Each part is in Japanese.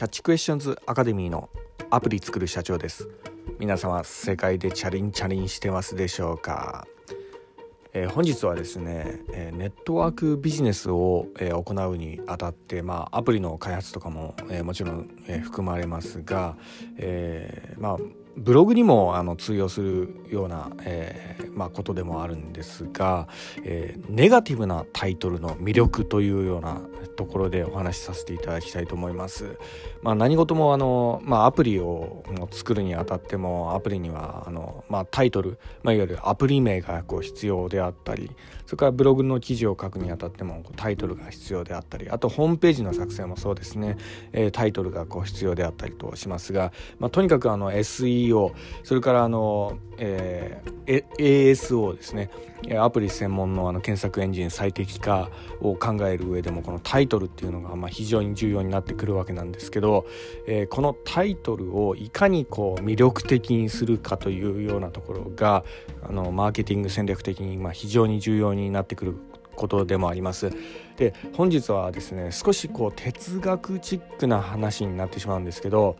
キャッチクエスチョンズアカデミーのアプリ作る社長です。皆様世界でチャリンチャリンしてますでしょうか、えー、本日はですね、えー、ネットワークビジネスを、えー、行うにあたってまあアプリの開発とかも、えもちろん、え含まれますが、えまあブログにもあの通用するような、えーまあ、ことでもあるんですが、えー、ネガティブなタイトルの魅力というようなところでお話しさせていただきたいと思います。まあ、何事もあの、まあ、アプリを作るにあたってもアプリにはあの、まあ、タイトル、まあ、いわゆるアプリ名がこう必要であったりそれからブログの記事を書くにあたってもタイトルが必要であったりあとホームページの作成もそうですね、えー、タイトルがこう必要であったりとしますが、まあ、とにかくあの SEO それからあの、えー、ASO ですねアプリ専門のあの検索エンジン最適化を考える上でもこのタイトルっていうのがまあ非常に重要になってくるわけなんですけど、えー、このタイトルをいかにこう魅力的にするかというようなところがあのマーケティング戦略的にまあ非常に重要になってくることでもあります。で本日はですね少しこう哲学チックな話になってしまうんですけど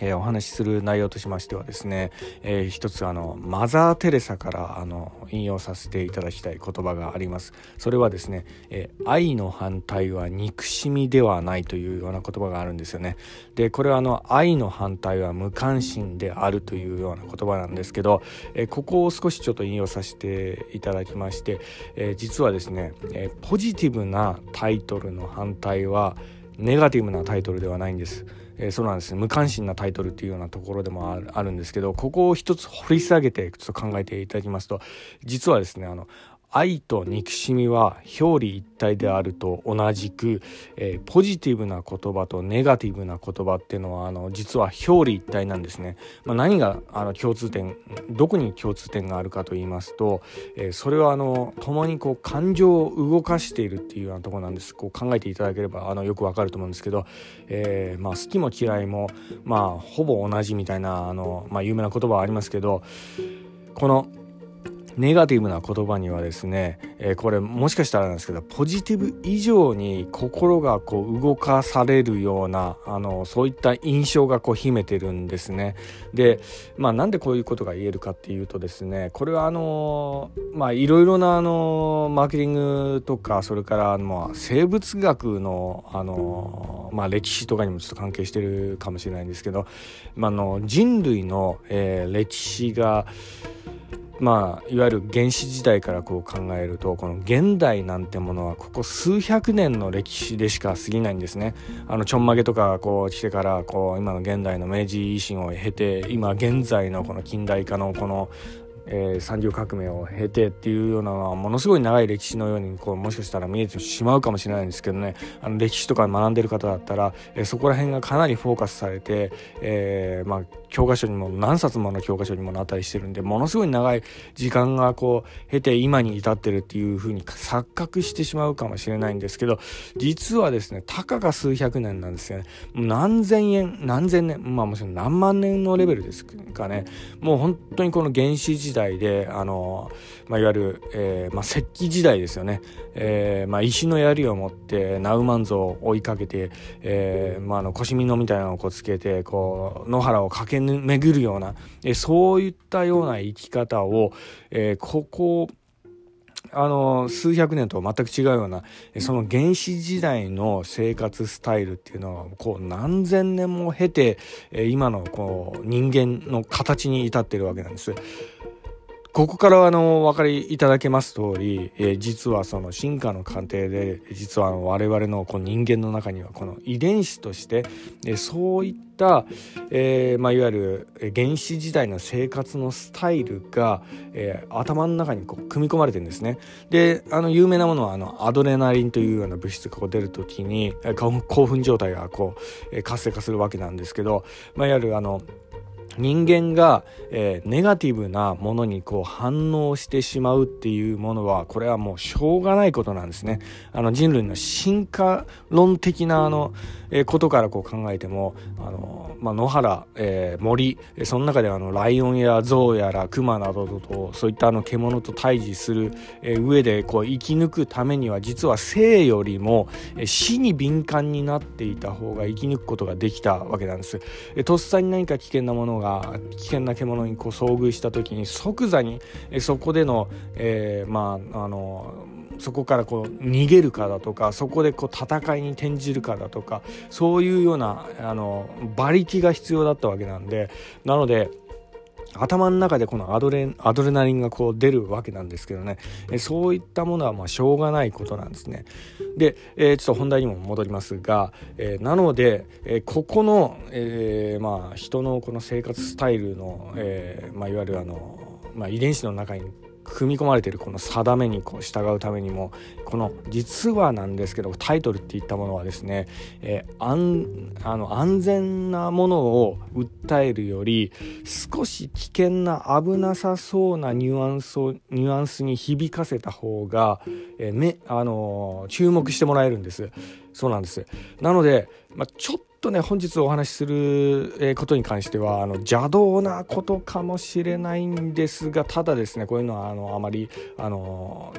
えー、お話しする内容としましてはですね、えー、一つあのマザー・テレサからあの引用させていただきたい言葉があります。それはですね、えー、愛の反対は憎しみではないというような言葉があるんですよね。でこれはあの愛の反対は無関心であるというような言葉なんですけど、えー、ここを少しちょっと引用させていただきまして、えー、実はですね、えー、ポジティブなタイトルの反対はネガティブなタイトルではないんです。えー、そうなんですね。無関心なタイトルっていうようなところでもあるあるんですけどここを一つ掘り下げてちょっと考えていただきますと実はですねあの愛と憎しみは表裏一体であると同じく、えー、ポジティブな言葉とネガティブな言葉っていうのはあの実は表裏一体なんですね。まあ、何があの共通点どこに共通点があるかと言いますと、えー、それはあの共にこう感情を動かしているっていうようなところなんです。こう考えていただければあのよくわかると思うんですけど、えー、まあ、好きも嫌いもまあほぼ同じみたいなあの、まあ、有名な言葉はありますけどこのネガティブな言葉にはですね、えー、これもしかしたらなんですけどポジティブ以上に心がこう動かされるようなあのそういった印象がこう秘めてるんですね。でまあなんでこういうことが言えるかっていうとですねこれはあのまあいろいろなあのマーケティングとかそれからまあ生物学のあのまあ歴史とかにもちょっと関係してるかもしれないんですけど、まあ、の人類の、えー、歴史がまあ、いわゆる原始時代からこう考えるとこの現代なんてものはここ数百年の歴史でしか過ぎないんですね。あのちょんまげとかこう来てからこう今の現代の明治維新を経て今現在のこの近代化のこのえー、産業革命を経てっていうようなのはものすごい長い歴史のようにこうもしかしたら見えてしまうかもしれないんですけどね。あの歴史とか学んでる方だったら、えー、そこら辺がかなりフォーカスされて、えー、まあ、教科書にも何冊もの教科書にもなったりしてるんでものすごい長い時間がこう経て今に至ってるっていうふうに錯覚してしまうかもしれないんですけど実はですねたかが数百年なんですよね。何千円何千年まあもちろん何万年のレベルですかね。もう本当にこの原始時代であの、まあ、いわゆる、えーまあ、石器時代ですよね、えーまあ、石の槍を持ってナウマンゾを追いかけて、えーまあ、あの腰みのみたいなのをこうつけてこう野原を駆け巡るような、えー、そういったような生き方を、えー、ここあの数百年と全く違うようなその原始時代の生活スタイルっていうのはこう何千年も経て今のこう人間の形に至ってるわけなんです。ここからあのお分かりいただけます通り、えー、実はその進化の過程で実は我々のこう人間の中にはこの遺伝子として、えー、そういった、えーまあ、いわゆる原始時代の生活のスタイルが、えー、頭の中にこう組み込まれてるんですね。であの有名なものはあのアドレナリンというような物質が出る時に興奮状態がこう活性化するわけなんですけど、まあ、いわゆるあの人間が、えー、ネガティブなものにこう反応してしまうっていうものはこれはもうしょうがないことなんですね。あの人類の進化論的なあの、えー、ことからこう考えてもあの、まあ、野原、えー、森その中であのライオンやゾウやらクマなどとそういったあの獣と対峙する、えー、上でこう生き抜くためには実は生よりも、えー、死に敏感になっていた方が生き抜くことができたわけなんです。えー、とっさに何か危険なものが危険な獣にこう遭遇した時に即座にそこでの、えー、まああのそこからこう逃げるかだとかそこでこう戦いに転じるかだとかそういうようなあの馬力が必要だったわけなんでなので頭の中でこのアドレアドレナリンがこう出るわけなんですけどね、えそういったものはましょうがないことなんですね。で、えー、ちょっと本題にも戻りますが、えー、なので、えー、ここの、えまあ、人のこの生活スタイルの、えまあ、いわゆるあの、まあ、遺伝子の中に組み込まれているこの定めにこう従うためにもこの実はなんですけどタイトルっていったものはですね、えー、安あの安全なものを訴えるより少し危険な危なさそうなニュアンスをニュアンスに響かせた方が、えー、めあのー、注目してもらえるんです。そうなんです。なので、まあ、ちょっとね本日お話しすることに関してはあの邪道なことかもしれないんですがただですねこういうのはあのあまりあの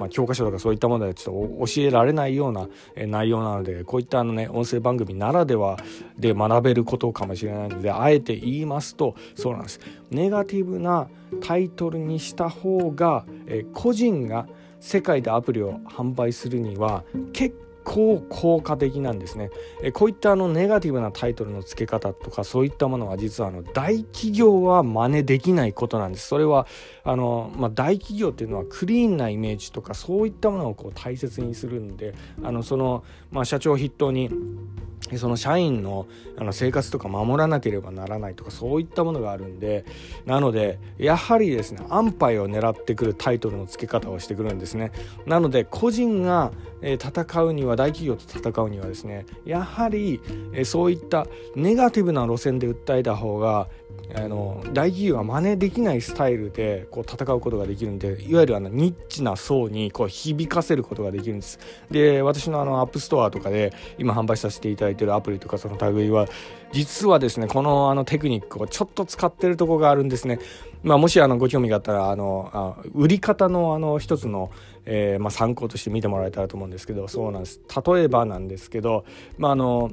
まあ、教科書とかそういったものでちょっと教えられないような内容なのでこういったあのね音声番組ならではで学べることかもしれないのであえて言いますとそうなんです。ネガティブなタイトルにした方が個人が世界でアプリを販売するには結構効果的なんですね。えこういったあのネガティブなタイトルの付け方とかそういったものは実はあの大企業は真似できないことなんです。それはあの、まあ、大企業っていうのはクリーンなイメージとかそういったものをこう大切にするんであのその、まあ、社長筆頭にその社員のあの生活とか守らなければならないとかそういったものがあるんでなのでやはりですね安牌を狙ってくるタイトルの付け方をしてくるんですねなので個人が戦うには大企業と戦うにはですねやはりそういったネガティブな路線で訴えた方があの大企業は真似できないスタイルでこう戦うことができるんでいわゆるあのニッチな層にこう響かせることができるんです。で私のあのアップストアとかで今販売させていただいてるアプリとかその類は実はですねこのあのテクニックをちょっと使ってるとこがあるんですね。まあ、もしあのご興味があったらあのあ売り方のあの一つの、えーまあ、参考として見てもらえたらと思うんですけどそうなんです。例えばなんですけど、まあ、あの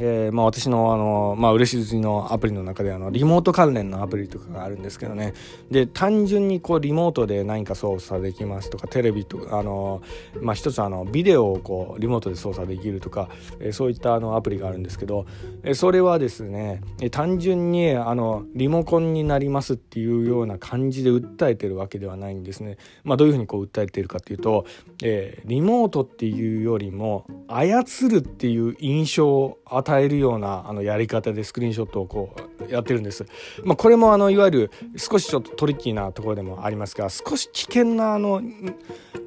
えー、まあ、私のあの、まあ、嬉しずのアプリの中であのリモート関連のアプリとかがあるんですけどね。で単純にこうリモートで何か操作できますとかテレビとかあの、まあ、一つあのビデオをこうリモートで操作できるとか、えー、そういったあのアプリがあるんですけど、えー、それはですね、えー、単純にあのリモコンになりますっていうような感じで訴えてるわけではないんですね、まあ、どういうふうにこう訴えているかっていうと、えー、リモートっていうよりも操るっていう印象を与えるようなあのやり方でスクリーンショットをこうやってるんです。まあ、これもあのいわゆる少しちょっとトリッキーなところでもありますが少し危険なあの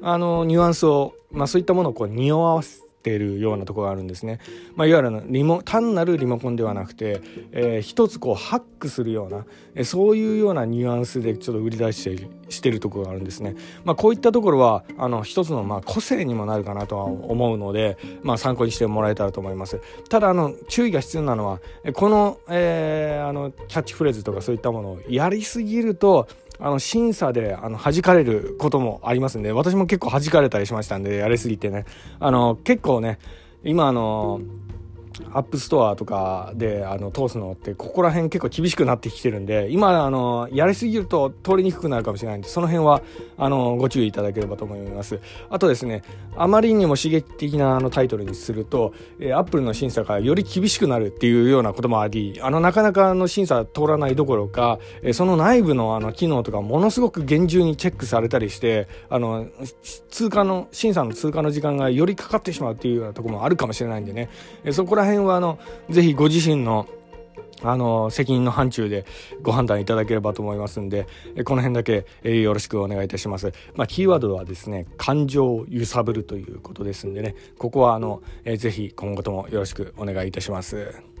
あのニュアンスを、まあ、そういったものをこう匂わせているようなとこがあるんですね。まあ、いわゆるリモ単なるリモコンではなくて、えー、一つこうハックするような、え、そういうようなニュアンスでちょっと売り出してしてるところがあるんですね。まあ、こういったところはあの一つのま個性にもなるかなとは思うので、まあ、参考にしてもらえたらと思います。ただあの注意が必要なのはこの,、えー、あのキャッチフレーズとかそういったものをやりすぎるとあの審査であの弾かれることもありますんで私も結構弾かれたりしましたんでやりすぎてね。あの結構ね今あのアップストアとかであの通すのってここら辺結構厳しくなってきてるんで今あのやりすぎると通りにくくなるかもしれないんでその辺はあのご注意いただければと思います。あとですねあまりにも刺激的なあのタイトルにすると、えー、アップルの審査がより厳しくなるっていうようなこともありあのなかなかの審査通らないどころか、え、その内部のあの機能とかものすごく厳重にチェックされたりしてあの通過の審査の通過の時間がよりかかってしまうっていうようなとこもあるかもしれないんでね、えー、そこら辺はあのぜひご自身のあの責任の範疇でご判断いただければと思いますんでこの辺だけよろしくお願いいたします。まあ、キーワードはですね感情を揺さぶるということですんでねここはあのぜひ今後ともよろしくお願いいたします。